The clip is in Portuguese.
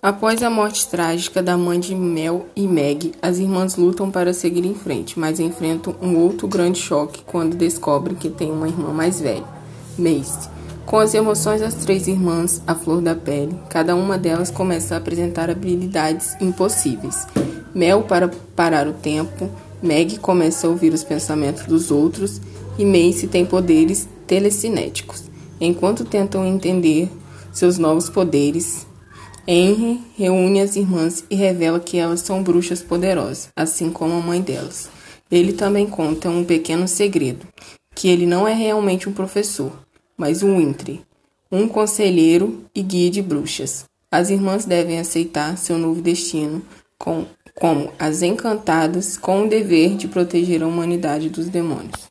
Após a morte trágica da mãe de Mel e Meg, as irmãs lutam para seguir em frente, mas enfrentam um outro grande choque quando descobrem que tem uma irmã mais velha, Mace. Com as emoções das três irmãs à flor da pele, cada uma delas começa a apresentar habilidades impossíveis. Mel para parar o tempo, Meg começa a ouvir os pensamentos dos outros e Mace tem poderes telecinéticos. Enquanto tentam entender seus novos poderes, Henry reúne as irmãs e revela que elas são bruxas poderosas, assim como a mãe delas. Ele também conta um pequeno segredo, que ele não é realmente um professor, mas um Wintry, um conselheiro e guia de bruxas. As irmãs devem aceitar seu novo destino com, como as encantadas com o dever de proteger a humanidade dos demônios.